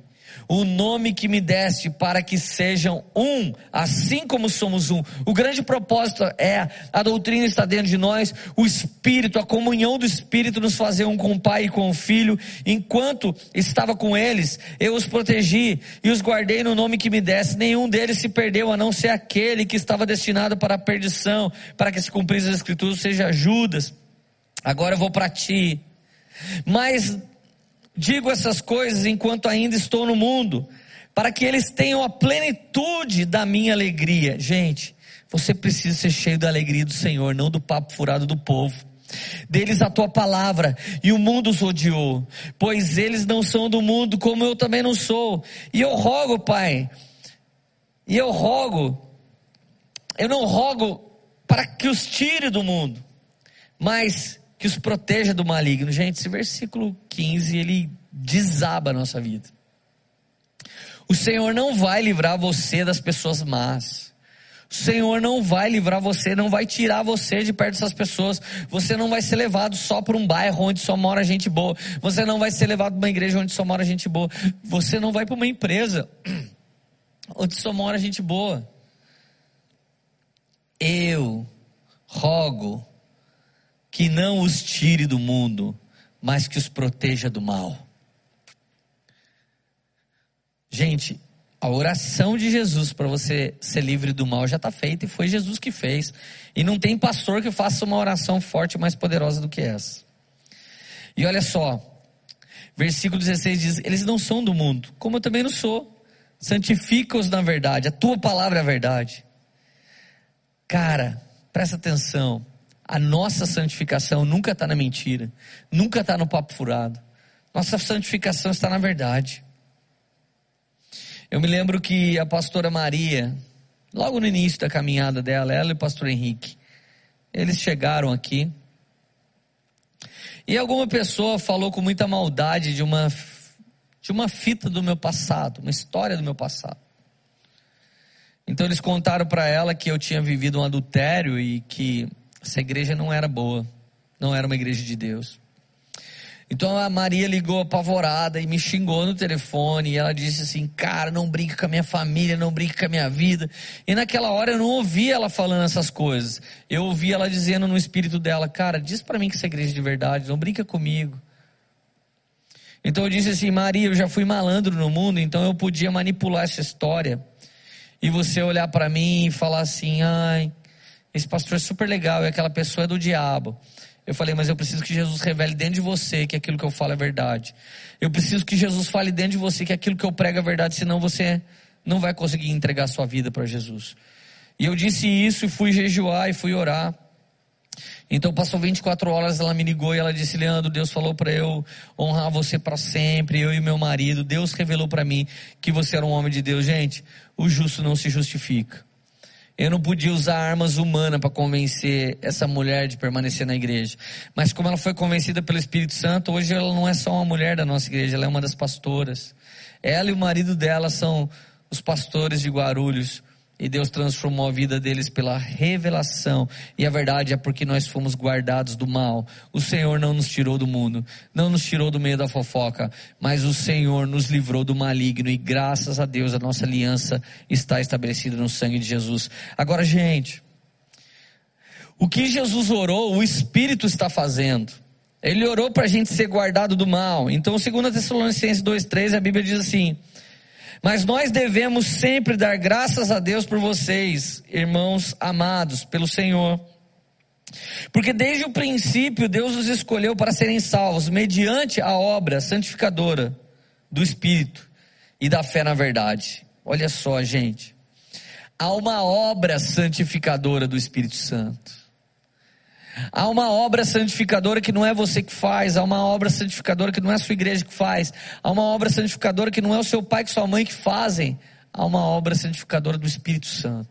o nome que me deste para que sejam um, assim como somos um. O grande propósito é a doutrina está dentro de nós, o Espírito, a comunhão do Espírito nos fazer um com o Pai e com o Filho. Enquanto estava com eles, eu os protegi e os guardei no nome que me deste. Nenhum deles se perdeu, a não ser aquele que estava destinado para a perdição, para que se cumprisse as Escrituras, seja Judas. Agora eu vou para ti. Mas Digo essas coisas enquanto ainda estou no mundo, para que eles tenham a plenitude da minha alegria. Gente, você precisa ser cheio da alegria do Senhor, não do papo furado do povo. Deles a tua palavra, e o mundo os odiou, pois eles não são do mundo, como eu também não sou. E eu rogo, Pai, e eu rogo, eu não rogo para que os tire do mundo, mas que os proteja do maligno. Gente, esse versículo 15, ele desaba a nossa vida. O Senhor não vai livrar você das pessoas más. O Senhor não vai livrar você, não vai tirar você de perto dessas pessoas. Você não vai ser levado só para um bairro onde só mora gente boa. Você não vai ser levado para uma igreja onde só mora gente boa. Você não vai para uma empresa (clears throat) onde só mora gente boa. Eu rogo que não os tire do mundo, mas que os proteja do mal. Gente, a oração de Jesus para você ser livre do mal já está feita e foi Jesus que fez. E não tem pastor que faça uma oração forte mais poderosa do que essa. E olha só, versículo 16 diz: Eles não são do mundo, como eu também não sou. Santifica-os na verdade, a tua palavra é a verdade. Cara, presta atenção. A nossa santificação nunca está na mentira, nunca está no papo furado. Nossa santificação está na verdade. Eu me lembro que a pastora Maria, logo no início da caminhada dela, ela e o pastor Henrique, eles chegaram aqui. E alguma pessoa falou com muita maldade de uma, de uma fita do meu passado, uma história do meu passado. Então eles contaram para ela que eu tinha vivido um adultério e que essa igreja não era boa, não era uma igreja de Deus. Então a Maria ligou apavorada e me xingou no telefone. E ela disse assim: Cara, não brinca com a minha família, não brinca com a minha vida. E naquela hora eu não ouvi ela falando essas coisas. Eu ouvi ela dizendo no espírito dela: Cara, diz para mim que essa igreja é de verdade, não brinca comigo. Então eu disse assim: Maria, eu já fui malandro no mundo, então eu podia manipular essa história. E você olhar para mim e falar assim: Ai, esse pastor é super legal e aquela pessoa é do diabo. Eu falei, mas eu preciso que Jesus revele dentro de você que aquilo que eu falo é verdade. Eu preciso que Jesus fale dentro de você que aquilo que eu prego é verdade, senão você não vai conseguir entregar sua vida para Jesus. E eu disse isso e fui jejuar e fui orar. Então passou 24 horas, ela me ligou e ela disse: Leandro, Deus falou para eu honrar você para sempre, eu e meu marido. Deus revelou para mim que você era um homem de Deus. Gente, o justo não se justifica. Eu não podia usar armas humanas para convencer essa mulher de permanecer na igreja. Mas como ela foi convencida pelo Espírito Santo, hoje ela não é só uma mulher da nossa igreja, ela é uma das pastoras. Ela e o marido dela são os pastores de Guarulhos. E Deus transformou a vida deles pela revelação. E a verdade é porque nós fomos guardados do mal. O Senhor não nos tirou do mundo, não nos tirou do meio da fofoca, mas o Senhor nos livrou do maligno. E graças a Deus a nossa aliança está estabelecida no sangue de Jesus. Agora, gente, o que Jesus orou, o Espírito está fazendo. Ele orou para a gente ser guardado do mal. Então, 2 Tessalonicenses 2,3, a Bíblia diz assim: Mas nós devemos sempre dar graças a Deus por vocês, irmãos amados, pelo Senhor. Porque desde o princípio Deus os escolheu para serem salvos, mediante a obra santificadora do Espírito e da fé na verdade. Olha só, gente. Há uma obra santificadora do Espírito Santo. Há uma obra santificadora que não é você que faz, há uma obra santificadora que não é a sua igreja que faz, há uma obra santificadora que não é o seu pai e sua mãe que fazem, há uma obra santificadora do Espírito Santo.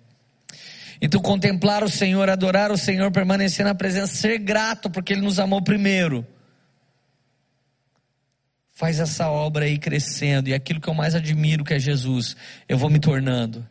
Então, contemplar o Senhor, adorar o Senhor, permanecer na presença, ser grato porque Ele nos amou primeiro. Faz essa obra aí crescendo, e aquilo que eu mais admiro que é Jesus, eu vou me tornando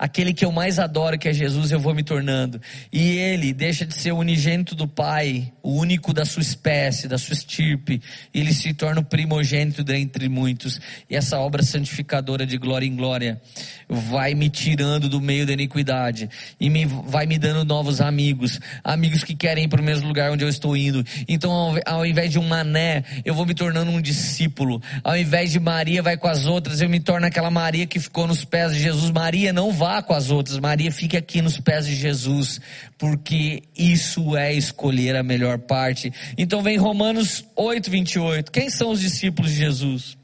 aquele que eu mais adoro, que é Jesus, eu vou me tornando. E ele deixa de ser o unigênito do Pai, o único da sua espécie, da sua estirpe, e ele se torna o primogênito dentre muitos. E essa obra santificadora de glória em glória vai me tirando do meio da iniquidade e me, vai me dando novos amigos, amigos que querem ir para o mesmo lugar onde eu estou indo. Então, ao, ao invés de um mané, eu vou me tornando um discípulo. Ao invés de Maria vai com as outras, eu me torno aquela Maria que ficou nos pés de Jesus. Maria não vai com as outras, Maria fique aqui nos pés de Jesus, porque isso é escolher a melhor parte. Então vem Romanos 8, 28. Quem são os discípulos de Jesus?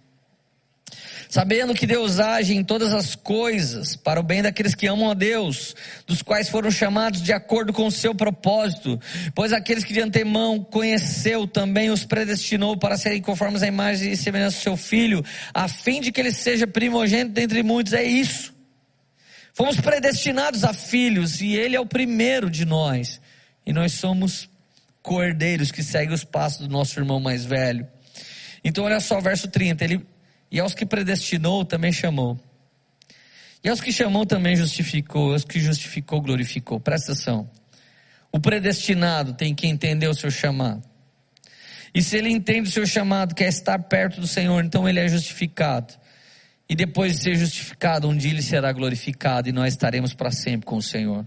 Sabendo que Deus age em todas as coisas para o bem daqueles que amam a Deus, dos quais foram chamados de acordo com o seu propósito, pois aqueles que de antemão conheceu também os predestinou para serem conformes à imagem e semelhança do seu filho, a fim de que ele seja primogênito dentre muitos. É isso. Fomos predestinados a filhos e ele é o primeiro de nós. E nós somos cordeiros que seguem os passos do nosso irmão mais velho. Então olha só, verso 30, ele e aos que predestinou também chamou. E aos que chamou também justificou, aos que justificou glorificou. Presta atenção. O predestinado tem que entender o seu chamado. E se ele entende o seu chamado, quer estar perto do Senhor, então ele é justificado. E depois de ser justificado, um dia ele será glorificado e nós estaremos para sempre com o Senhor.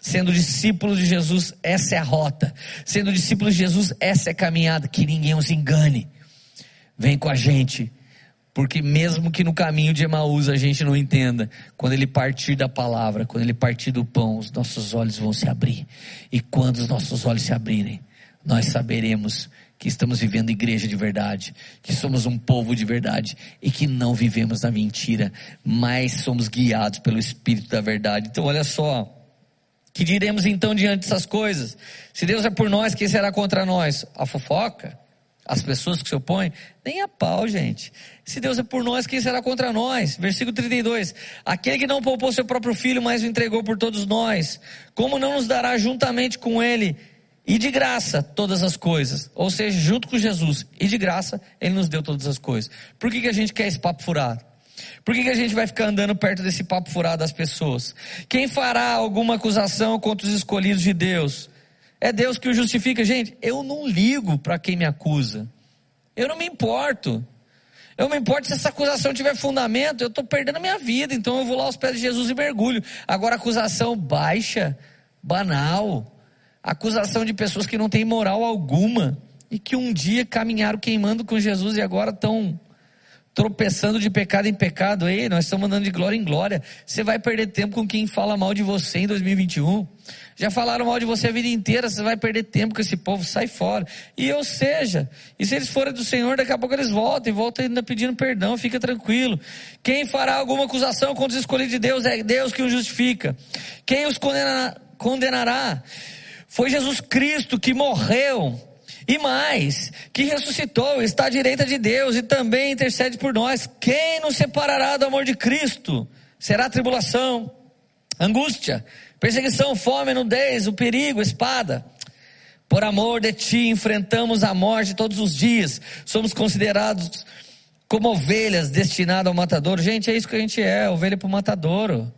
Sendo discípulos de Jesus, essa é a rota. Sendo discípulos de Jesus, essa é a caminhada. Que ninguém os engane. Vem com a gente. Porque mesmo que no caminho de Emaús a gente não entenda, quando ele partir da palavra, quando ele partir do pão, os nossos olhos vão se abrir. E quando os nossos olhos se abrirem, nós saberemos que estamos vivendo igreja de verdade, que somos um povo de verdade e que não vivemos na mentira, mas somos guiados pelo Espírito da verdade. Então, olha só. Que diremos então diante dessas coisas? Se Deus é por nós, quem será contra nós? A fofoca? As pessoas que se opõem? Nem a pau, gente. Se Deus é por nós, quem será contra nós? Versículo 32. Aquele que não poupou seu próprio filho, mas o entregou por todos nós, como não nos dará juntamente com ele e de graça todas as coisas. Ou seja, junto com Jesus. E de graça, Ele nos deu todas as coisas. Por que, que a gente quer esse papo furado? Por que, que a gente vai ficar andando perto desse papo furado das pessoas? Quem fará alguma acusação contra os escolhidos de Deus? É Deus que o justifica. Gente, eu não ligo para quem me acusa. Eu não me importo. Eu não me importo se essa acusação tiver fundamento, eu estou perdendo a minha vida, então eu vou lá aos pés de Jesus e mergulho. Agora, acusação baixa, banal, acusação de pessoas que não têm moral alguma e que um dia caminharam queimando com Jesus e agora estão tropeçando de pecado em pecado. Ei, nós estamos andando de glória em glória. Você vai perder tempo com quem fala mal de você em 2021. Já falaram mal de você a vida inteira, você vai perder tempo com esse povo, sai fora. E ou seja, e se eles forem do Senhor, daqui a pouco eles voltam e voltam ainda pedindo perdão, fica tranquilo. Quem fará alguma acusação contra os escolhidos de Deus é Deus que os justifica. Quem os condenará? condenará? Foi Jesus Cristo que morreu e mais, que ressuscitou, está à direita de Deus e também intercede por nós. Quem nos separará do amor de Cristo? Será tribulação, angústia, perseguição, fome, nudez, o perigo, espada. Por amor de ti enfrentamos a morte todos os dias. Somos considerados como ovelhas destinadas ao matadouro. Gente, é isso que a gente é, ovelha para o matadouro.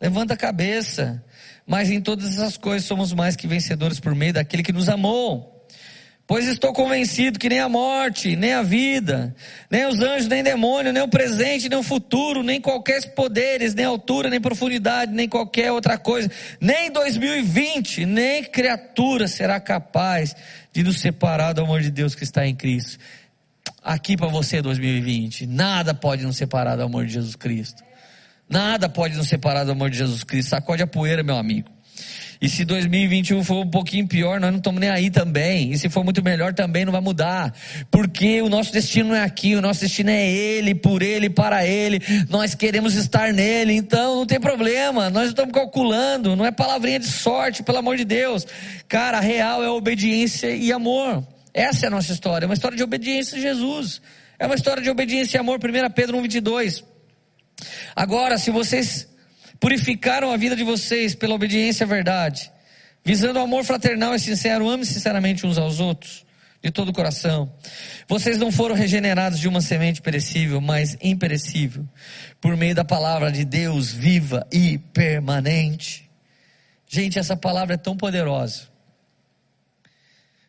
Levanta a cabeça. Mas em todas essas coisas somos mais que vencedores por meio daquele que nos amou. Pois estou convencido que nem a morte, nem a vida, nem os anjos, nem demônio, nem o presente, nem o futuro, nem qualquer poderes, nem altura, nem profundidade, nem qualquer outra coisa, nem 2020, nem criatura será capaz de nos separar do amor de Deus que está em Cristo. Aqui para você 2020, nada pode nos separar do amor de Jesus Cristo. Nada pode nos separar do amor de Jesus Cristo. Sacode a poeira, meu amigo. E se 2021 for um pouquinho pior, nós não estamos nem aí também. E se for muito melhor, também não vai mudar. Porque o nosso destino não é aqui, o nosso destino é Ele, por Ele, para Ele. Nós queremos estar nele, então não tem problema. Nós estamos calculando, não é palavrinha de sorte, pelo amor de Deus. Cara, a real é obediência e amor. Essa é a nossa história, é uma história de obediência a Jesus. É uma história de obediência e amor, 1 Pedro 1,22. Agora, se vocês purificaram a vida de vocês pela obediência à verdade, visando o amor fraternal e sincero, ame sinceramente uns aos outros, de todo o coração. Vocês não foram regenerados de uma semente perecível, mas imperecível, por meio da palavra de Deus viva e permanente. Gente, essa palavra é tão poderosa.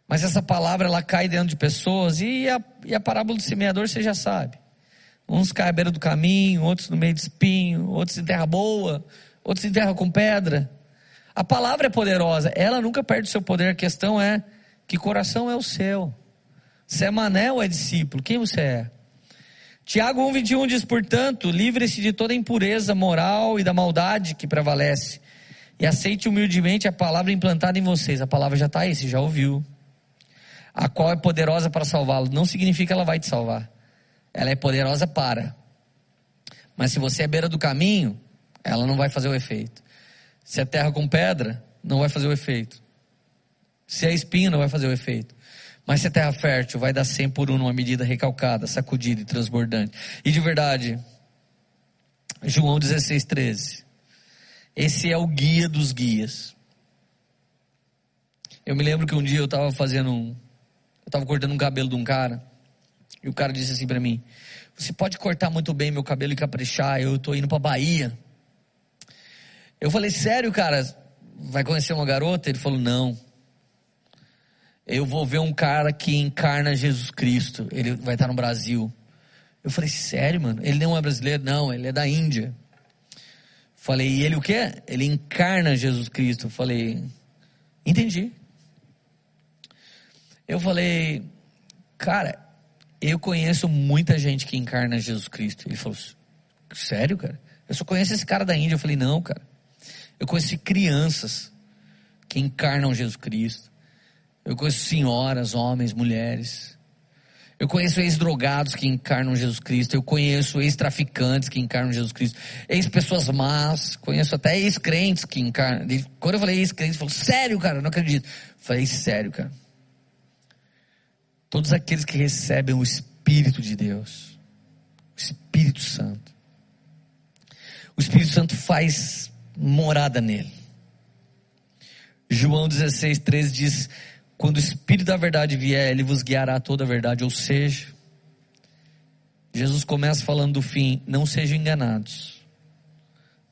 Mas essa palavra ela cai dentro de pessoas e a, e a parábola do semeador você já sabe. Uns caem à beira do caminho, outros no meio de espinho, outros em terra boa, outros em terra com pedra. A palavra é poderosa, ela nunca perde o seu poder. A questão é que coração é o seu. Se é mané ou é discípulo, quem você é? Tiago 1,21 diz, portanto, livre-se de toda impureza moral e da maldade que prevalece, e aceite humildemente a palavra implantada em vocês. A palavra já está aí, você já ouviu. A qual é poderosa para salvá-lo. Não significa que ela vai te salvar ela é poderosa para. Mas se você é beira do caminho, ela não vai fazer o efeito. Se é terra com pedra, não vai fazer o efeito. Se é espinho, não vai fazer o efeito. Mas se é terra fértil, vai dar 100 por 1 numa medida recalcada, sacudida e transbordante. E de verdade, João 16, 13. Esse é o guia dos guias. Eu me lembro que um dia eu estava fazendo um. Eu estava cortando um cabelo de um cara. E o cara disse assim para mim: Você pode cortar muito bem meu cabelo e caprichar, eu tô indo pra Bahia. Eu falei: Sério, cara? Vai conhecer uma garota? Ele falou: Não. Eu vou ver um cara que encarna Jesus Cristo. Ele vai estar no Brasil. Eu falei: Sério, mano? Ele não é brasileiro? Não, ele é da Índia. Falei: E ele o quê? Ele encarna Jesus Cristo. Eu falei: Entendi. Eu falei: Cara, eu conheço muita gente que encarna Jesus Cristo. Ele falou, sério, cara? Eu só conheço esse cara da Índia. Eu falei, não, cara. Eu conheci crianças que encarnam Jesus Cristo. Eu conheço senhoras, homens, mulheres. Eu conheço ex-drogados que encarnam Jesus Cristo. Eu conheço ex-traficantes que encarnam Jesus Cristo. Ex-pessoas más. Conheço até ex-crentes que encarnam. Quando eu falei ex-crentes, ele falou, sério, cara? Eu não acredito. Eu falei, sério, cara. Todos aqueles que recebem o Espírito de Deus, o Espírito Santo. O Espírito Santo faz morada nele. João 16, 13 diz: Quando o Espírito da verdade vier, ele vos guiará a toda a verdade. Ou seja, Jesus começa falando do fim: Não sejam enganados.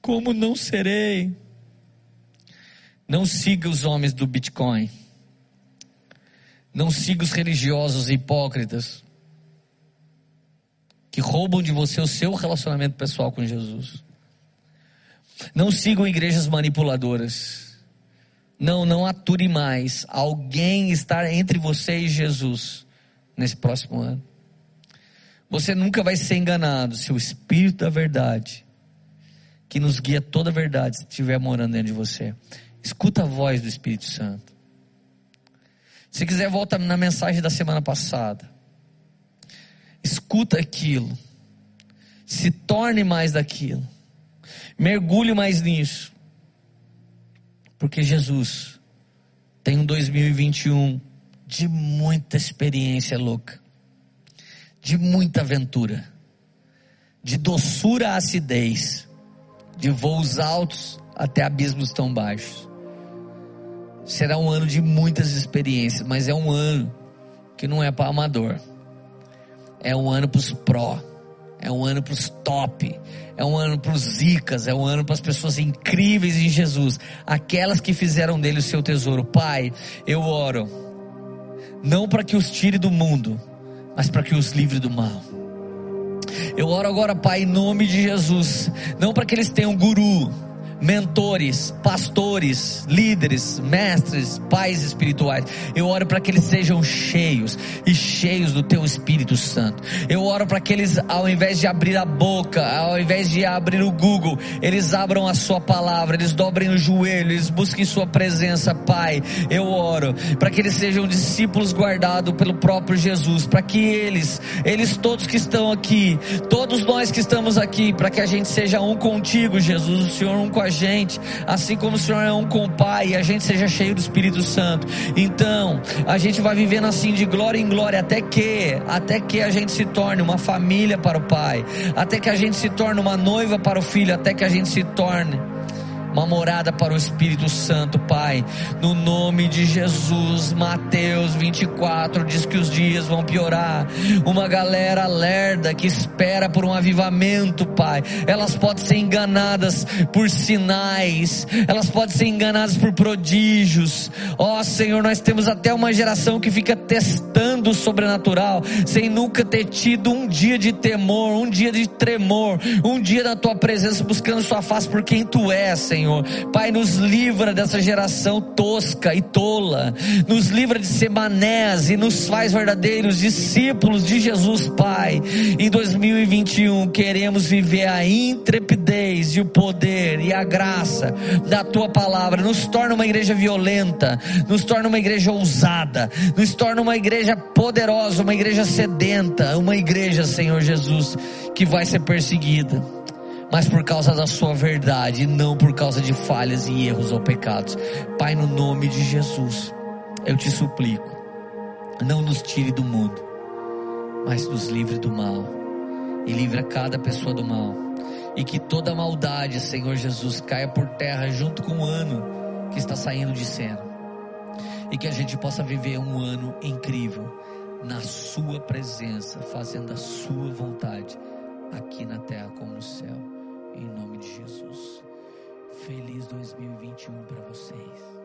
Como não serei? Não siga os homens do Bitcoin. Não siga os religiosos hipócritas que roubam de você o seu relacionamento pessoal com Jesus. Não sigam igrejas manipuladoras. Não, não ature mais alguém estar entre você e Jesus nesse próximo ano. Você nunca vai ser enganado se o Espírito da Verdade, que nos guia toda a verdade, estiver morando dentro de você. Escuta a voz do Espírito Santo. Se quiser, volta na mensagem da semana passada. Escuta aquilo. Se torne mais daquilo. Mergulhe mais nisso. Porque Jesus tem um 2021 de muita experiência louca, de muita aventura, de doçura à acidez, de voos altos até abismos tão baixos. Será um ano de muitas experiências, mas é um ano que não é para amador. É um ano para os pró. É um ano para os top, é um ano para os zicas, é um ano para as pessoas incríveis em Jesus, aquelas que fizeram dele o seu tesouro. Pai, eu oro, não para que os tire do mundo, mas para que os livre do mal. Eu oro agora, Pai, em nome de Jesus, não para que eles tenham guru, mentores, pastores, líderes, mestres, pais espirituais. Eu oro para que eles sejam cheios e cheios do teu Espírito Santo. Eu oro para que eles, ao invés de abrir a boca, ao invés de abrir o Google, eles abram a sua palavra, eles dobrem o joelho, eles busquem sua presença, Pai. Eu oro para que eles sejam discípulos guardados pelo próprio Jesus, para que eles, eles todos que estão aqui, todos nós que estamos aqui, para que a gente seja um contigo, Jesus, o Senhor um com a a gente, assim como o Senhor é um com o Pai, e a gente seja cheio do Espírito Santo. Então, a gente vai vivendo assim de glória em glória até que, até que a gente se torne uma família para o Pai, até que a gente se torne uma noiva para o filho, até que a gente se torne uma morada para o Espírito Santo, Pai. No nome de Jesus, Mateus 24 diz que os dias vão piorar. Uma galera lerda que espera por um avivamento, Pai. Elas podem ser enganadas por sinais, elas podem ser enganadas por prodígios. Ó oh, Senhor, nós temos até uma geração que fica testando o sobrenatural, sem nunca ter tido um dia de temor, um dia de tremor, um dia da tua presença buscando sua face por quem tu és, Senhor. Senhor. Pai, nos livra dessa geração tosca e tola, nos livra de ser manés e nos faz verdadeiros discípulos de Jesus, Pai. Em 2021 queremos viver a intrepidez e o poder e a graça da tua palavra. Nos torna uma igreja violenta, nos torna uma igreja ousada, nos torna uma igreja poderosa, uma igreja sedenta, uma igreja, Senhor Jesus, que vai ser perseguida mas por causa da sua verdade, não por causa de falhas e erros ou pecados. Pai, no nome de Jesus, eu te suplico, não nos tire do mundo, mas nos livre do mal, e livre a cada pessoa do mal, e que toda maldade, Senhor Jesus, caia por terra junto com o ano que está saindo de cena, e que a gente possa viver um ano incrível na Sua presença, fazendo a Sua vontade aqui na terra como no céu em nome de Jesus. Feliz 2021 para vocês.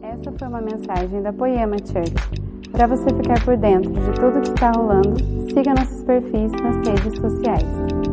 Essa foi uma mensagem da Poema Church. Para você ficar por dentro de tudo que está rolando, siga nossos perfis nas redes sociais.